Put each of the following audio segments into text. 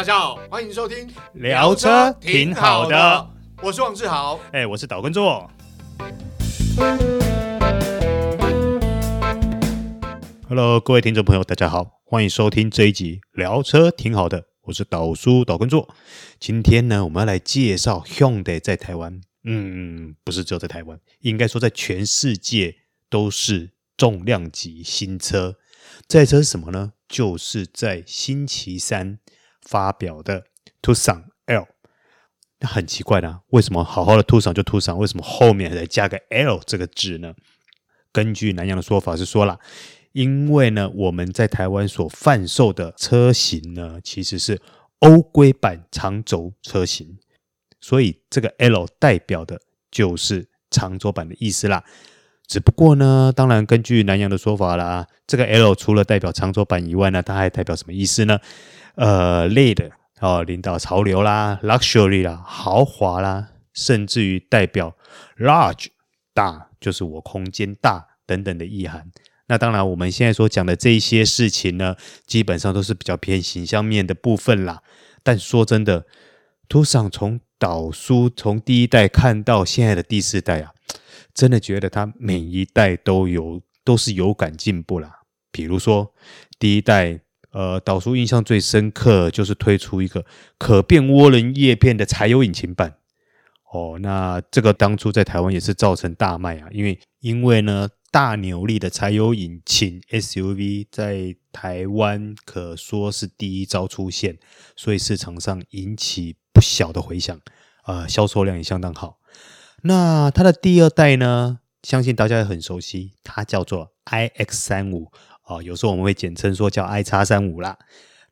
大家好，欢迎收听聊车挺好的，我是王志豪，哎，我是岛根座。Hello，各位听众朋友，大家好，欢迎收听这一集聊车挺好的，我是岛叔岛根座。今天呢，我们要来介绍 Hyundai 在台湾，嗯，不是只有在台湾，应该说在全世界都是重量级新车。这台车是什么呢？就是在星期三。发表的 Tucson L，那很奇怪的，为什么好好的 Tucson 就 Tucson，为什么后面还得加个 L 这个字呢？根据南洋的说法是说了，因为呢我们在台湾所贩售的车型呢其实是欧规版长轴车型，所以这个 L 代表的就是长轴版的意思啦。只不过呢，当然根据南洋的说法啦，这个 L 除了代表长轴版以外呢，它还代表什么意思呢？呃，lead 哦，领导潮流啦，luxury 啦，豪华啦，甚至于代表 large 大，就是我空间大等等的意涵。那当然，我们现在所讲的这些事情呢，基本上都是比较偏形象面的部分啦。但说真的，Tucson 从导书从第一代看到现在的第四代啊，真的觉得它每一代都有都是有感进步啦。比如说第一代。呃，导叔印象最深刻就是推出一个可变涡轮叶片的柴油引擎版。哦，那这个当初在台湾也是造成大卖啊，因为因为呢大扭力的柴油引擎 SUV 在台湾可说是第一招出现，所以市场上引起不小的回响，呃，销售量也相当好。那它的第二代呢，相信大家也很熟悉，它叫做 iX35。哦，有时候我们会简称说叫 i 叉三五啦。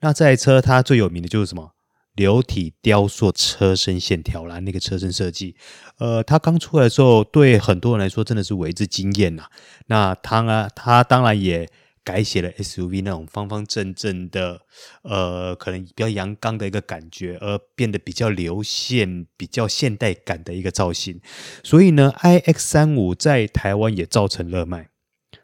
那这台车它最有名的就是什么？流体雕塑车身线条啦，那个车身设计。呃，它刚出来的时候，对很多人来说真的是为之惊艳呐。那它呢，它当然也改写了 SUV 那种方方正正的，呃，可能比较阳刚的一个感觉，而变得比较流线、比较现代感的一个造型。所以呢，iX 三五在台湾也造成热卖。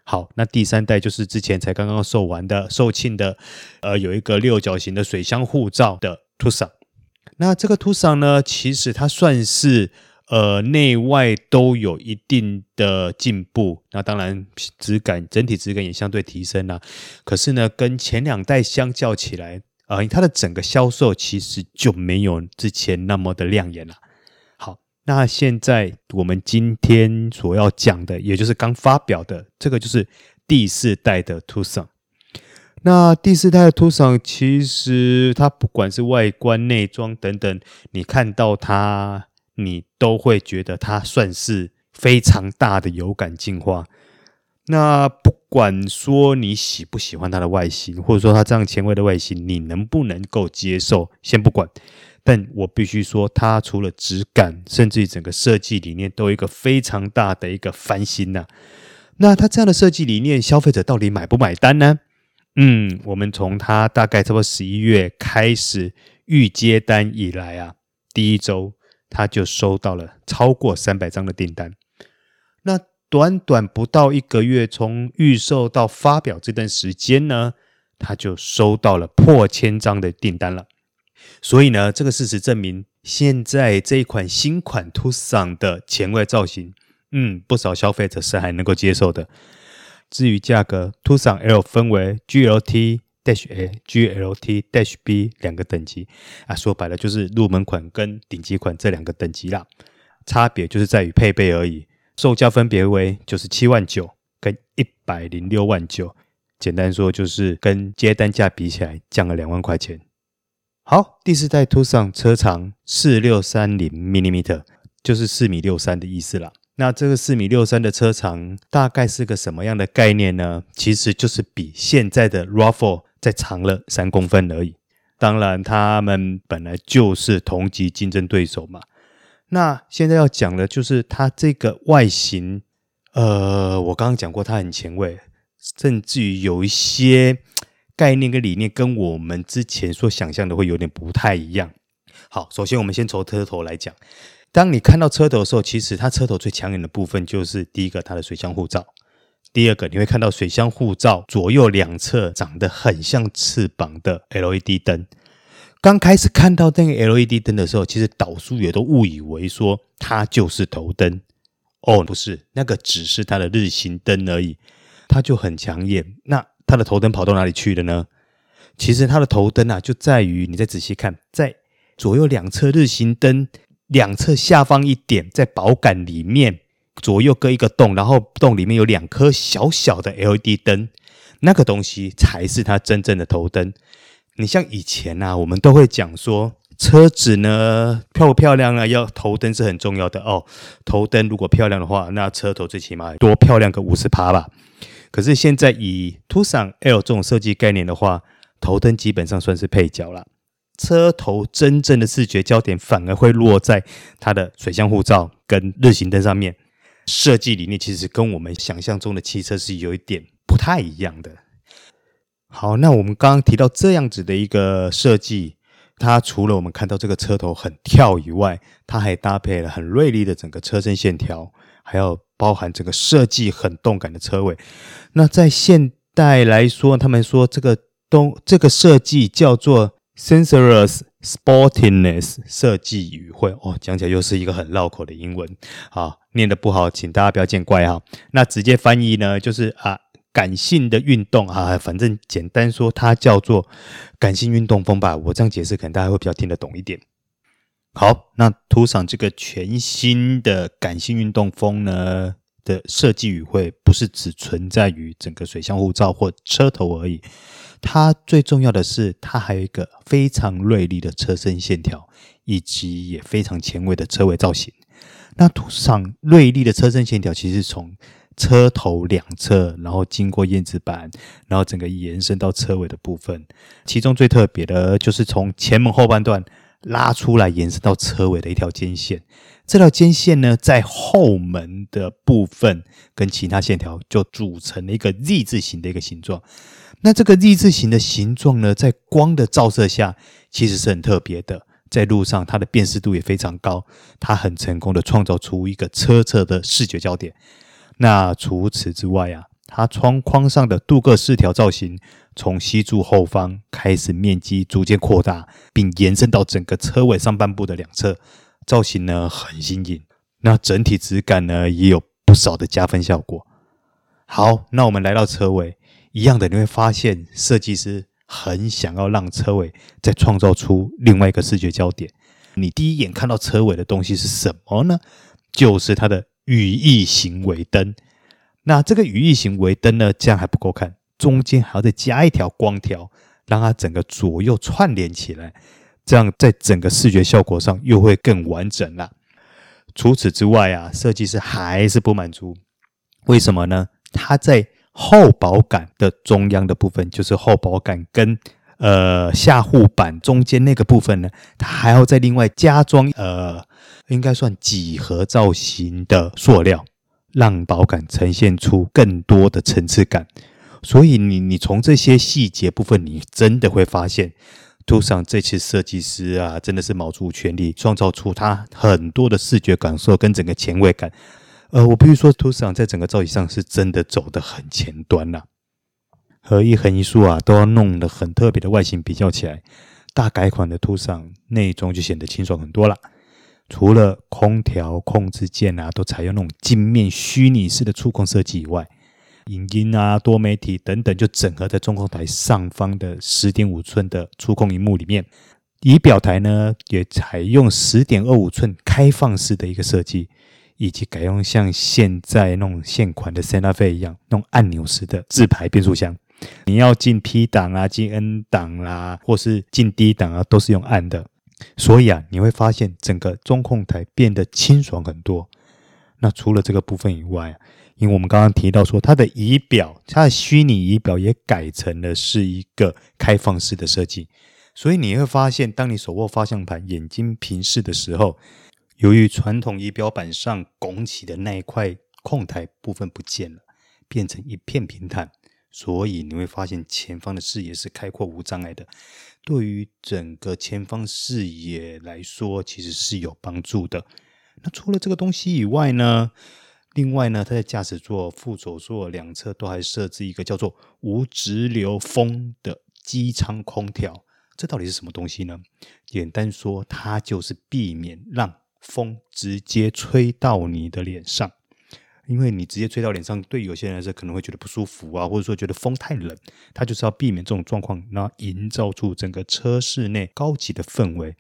好，那第三代就是之前才刚刚售完的、售罄的，呃，有一个六角形的水箱护罩的 Tucson。那这个 Tucson 呢，其实它算是呃内外都有一定的进步。那当然质感整体质感也相对提升了。可是呢，跟前两代相较起来，呃，它的整个销售其实就没有之前那么的亮眼了。那现在我们今天所要讲的，也就是刚发表的这个，就是第四代的 Tucson。那第四代的 Tucson，其实它不管是外观、内装等等，你看到它，你都会觉得它算是非常大的有感进化。那不管说你喜不喜欢它的外形，或者说它这样前卫的外形，你能不能够接受？先不管。但我必须说，它除了质感，甚至于整个设计理念，都有一个非常大的一个翻新呐、那它这样的设计理念，消费者到底买不买单呢？嗯，我们从它大概差不多十一月开始预接单以来啊，第一周他就收到了超过三百张的订单。那短短不到一个月，从预售到发表这段时间呢，他就收到了破千张的订单了。所以呢，这个事实证明，现在这一款新款 Tucson 的前卫造型，嗯，不少消费者是还能够接受的。至于价格，Tucson L 分为 GLT Dash A、GLT Dash B 两个等级啊，说白了就是入门款跟顶级款这两个等级啦，差别就是在于配备而已。售价分别为九十七万九跟一百零六万九，简单说就是跟接单价比起来降了两万块钱。好，第四代 Tucson 车长四六三零 m i l i m e t e r 就是四米六三的意思啦。那这个四米六三的车长大概是个什么样的概念呢？其实就是比现在的 RAV4 再长了三公分而已。当然，他们本来就是同级竞争对手嘛。那现在要讲的就是它这个外形，呃，我刚刚讲过它很前卫，甚至于有一些。概念跟理念跟我们之前所想象的会有点不太一样。好，首先我们先从车头来讲。当你看到车头的时候，其实它车头最抢眼的部分就是第一个它的水箱护罩，第二个你会看到水箱护罩左右两侧长得很像翅膀的 LED 灯。刚开始看到那个 LED 灯的时候，其实导数也都误以为说它就是头灯。哦，不是，那个只是它的日行灯而已，它就很抢眼。那它的头灯跑到哪里去了呢？其实它的头灯啊，就在于你再仔细看，在左右两侧日行灯两侧下方一点，在保杆里面左右各一个洞，然后洞里面有两颗小小的 LED 灯，那个东西才是它真正的头灯。你像以前啊，我们都会讲说。车子呢，漂不漂亮啊？要头灯是很重要的哦。头灯如果漂亮的话，那车头最起码多漂亮个五十趴吧。可是现在以 Tucson L 这种设计概念的话，头灯基本上算是配角了。车头真正的视觉焦点反而会落在它的水箱护罩跟日行灯上面。设计理念其实跟我们想象中的汽车是有一点不太一样的。好，那我们刚刚提到这样子的一个设计。它除了我们看到这个车头很跳以外，它还搭配了很锐利的整个车身线条，还有包含整个设计很动感的车尾。那在现代来说，他们说这个东这个设计叫做 Sensuous Sportiness 设计语汇哦，讲起来又是一个很绕口的英文啊，念得不好，请大家不要见怪哈。那直接翻译呢，就是啊。感性的运动啊，反正简单说，它叫做感性运动风吧。我这样解释，可能大家会比较听得懂一点。好，那 Tucson 这个全新的感性运动风呢的设计语汇，不是只存在于整个水箱护罩或车头而已。它最重要的是，它还有一个非常锐利的车身线条，以及也非常前卫的车尾造型。那 Tucson 锐利的车身线条，其实从车头两侧，然后经过燕子板，然后整个延伸到车尾的部分。其中最特别的就是从前门后半段拉出来，延伸到车尾的一条肩线。这条肩线呢，在后门的部分跟其他线条就组成了一个 Z 字形的一个形状。那这个 Z 字形的形状呢，在光的照射下，其实是很特别的。在路上，它的辨识度也非常高，它很成功的创造出一个车侧的视觉焦点。那除此之外啊，它窗框上的镀铬饰条造型，从西柱后方开始面积逐渐扩大，并延伸到整个车尾上半部的两侧，造型呢很新颖。那整体质感呢也有不少的加分效果。好，那我们来到车尾，一样的你会发现设计师很想要让车尾再创造出另外一个视觉焦点。你第一眼看到车尾的东西是什么呢？就是它的。羽翼型尾灯，那这个羽翼型尾灯呢，这样还不够看，中间还要再加一条光条，让它整个左右串联起来，这样在整个视觉效果上又会更完整了。除此之外啊，设计师还是不满足，为什么呢？它在后保杆的中央的部分，就是后保杆跟呃下护板中间那个部分呢，它还要再另外加装呃。应该算几何造型的塑料，让保杆呈现出更多的层次感。所以你你从这些细节部分，你真的会发现图上这次设计师啊，真的是卯足全力创造出他很多的视觉感受跟整个前卫感。呃，我必须说图上在整个造型上是真的走得很前端呐、和一横一竖啊，都要弄得很特别的外形比较起来，大改款的图上内装就显得清爽很多了。除了空调控制键啊，都采用那种镜面虚拟式的触控设计以外，影音啊、多媒体等等，就整合在中控台上方的十点五寸的触控荧幕里面。仪表台呢，也采用十点二五寸开放式的一个设计，以及改用像现在那种现款的 Santa Fe 一样那种按钮式的自排变速箱。你要进 P 档啊、进 N 档啦、啊，或是进 D 档啊，都是用按的。所以啊，你会发现整个中控台变得清爽很多。那除了这个部分以外，因为我们刚刚提到说，它的仪表，它的虚拟仪表也改成了是一个开放式的设计。所以你会发现，当你手握方向盘、眼睛平视的时候，由于传统仪表板上拱起的那一块控台部分不见了，变成一片平坦。所以你会发现前方的视野是开阔无障碍的，对于整个前方视野来说，其实是有帮助的。那除了这个东西以外呢，另外呢，它在驾驶座、副手座两侧都还设置一个叫做无直流风的机舱空调，这到底是什么东西呢？简单说，它就是避免让风直接吹到你的脸上，因为你直接吹到脸上，对有些人来说可能会觉得不舒服啊，或者说觉得风太冷，它就是要避免这种状况，然后营造出整个车室内高级的氛围。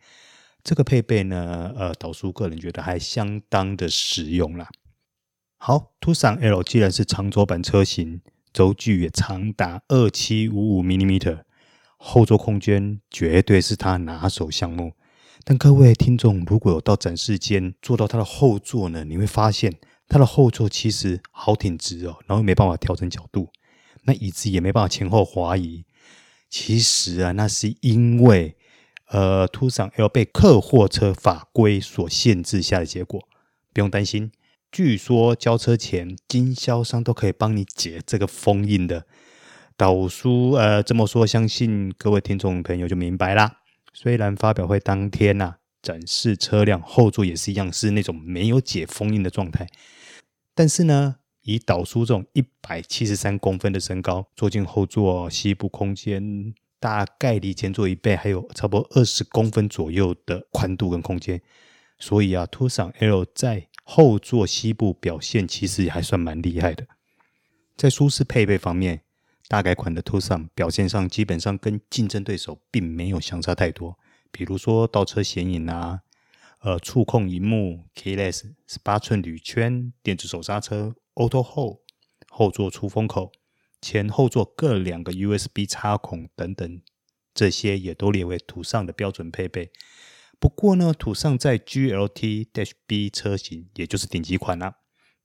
这个配备呢，呃，导叔个人觉得还相当的实用啦。好，Tucson L 既然是长轴版车型，轴距也长达二七五五 mm，后座空间绝对是它拿手项目。但各位听众，如果有到展示间坐到它的后座呢，你会发现它的后座其实好挺直哦，然后又没办法调整角度，那椅子也没办法前后滑移。其实啊，那是因为呃，Tucson L 被客货车法规所限制下的结果。不用担心，据说交车前经销商都可以帮你解这个封印的。导叔呃这么说，相信各位听众朋友就明白啦。虽然发表会当天呐、啊，展示车辆后座也是一样，是那种没有解封印的状态。但是呢，以导叔这种一百七十三公分的身高，坐进后座，膝部空间大概离前座一倍，还有差不多二十公分左右的宽度跟空间。所以啊，Tucson L 在后座膝部表现其实还算蛮厉害的。在舒适配备方面，大改款的 Tucson 表现上基本上跟竞争对手并没有相差太多，比如说倒车显影啊，呃，触控荧幕、Keyless 十八寸铝圈、电子手刹车、Auto Hold、后座出风口、前后座各两个 USB 插孔等等，这些也都列为图上的标准配备。不过呢，Tucson 在 GLT-B 车型，也就是顶级款啊，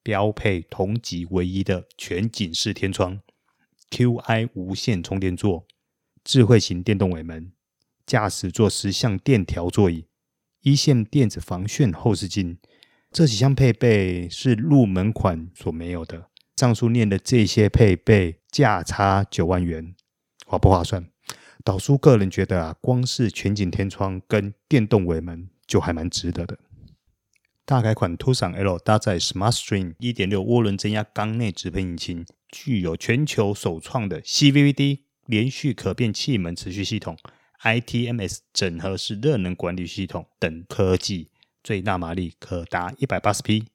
标配同级唯一的全景式天窗。Qi 无线充电座、智慧型电动尾门、驾驶座十项电调座椅、一线电子防眩后视镜，这几项配备是入门款所没有的。上述念的这些配备，价差九万元，划不划算？导叔个人觉得啊，光是全景天窗跟电动尾门就还蛮值得的。大改款 Tucson L 搭载 SmartStream 1.6涡轮增压缸内直喷引擎，具有全球首创的 CVVD 连续可变气门持续系统、ITMS 整合式热能管理系统等科技，最大马力可达一百八十匹，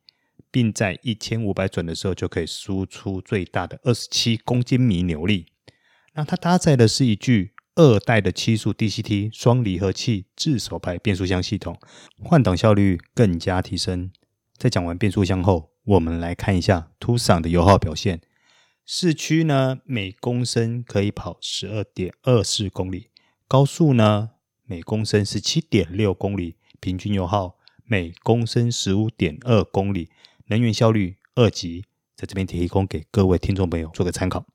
并在一千五百转的时候就可以输出最大的二十七公斤米扭力。那它搭载的是一具。二代的七速 DCT 双离合器自手排变速箱系统，换挡效率更加提升。在讲完变速箱后，我们来看一下 Tucson 的油耗表现。市区呢，每公升可以跑十二点二四公里；高速呢，每公升十七点六公里，平均油耗每公升十五点二公里，能源效率二级。在这边提供给各位听众朋友做个参考。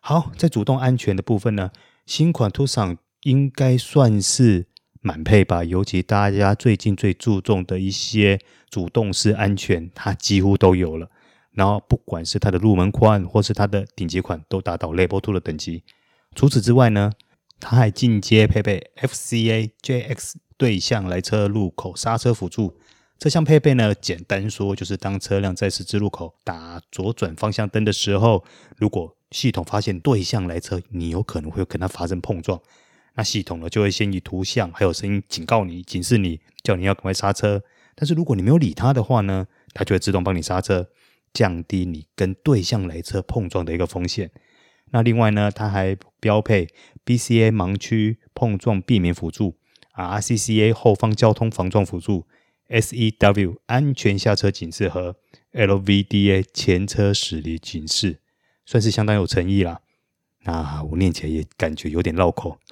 好，在主动安全的部分呢。新款 Tucson 应该算是满配吧，尤其大家最近最注重的一些主动式安全，它几乎都有了。然后不管是它的入门款或是它的顶级款，都达到 Level Two 的等级。除此之外呢，它还进阶配备 FCA JX 对向来车路口刹车辅助。这项配备呢，简单说就是当车辆在十字路口打左转方向灯的时候，如果系统发现对向来车，你有可能会跟它发生碰撞，那系统呢就会先以图像还有声音警告你、警示你，叫你要赶快刹车。但是如果你没有理它的话呢，它就会自动帮你刹车，降低你跟对向来车碰撞的一个风险。那另外呢，它还标配 BCA 盲区碰撞避免辅助、RCCA 后方交通防撞辅助、SEW 安全下车警示和 LVDA 前车驶离警示。算是相当有诚意啦，那我念起来也感觉有点绕口。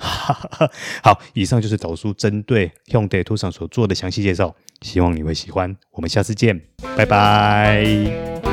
好，以上就是导叔针对 Hyundai Tucson 所做的详细介绍，希望你会喜欢。我们下次见，拜拜。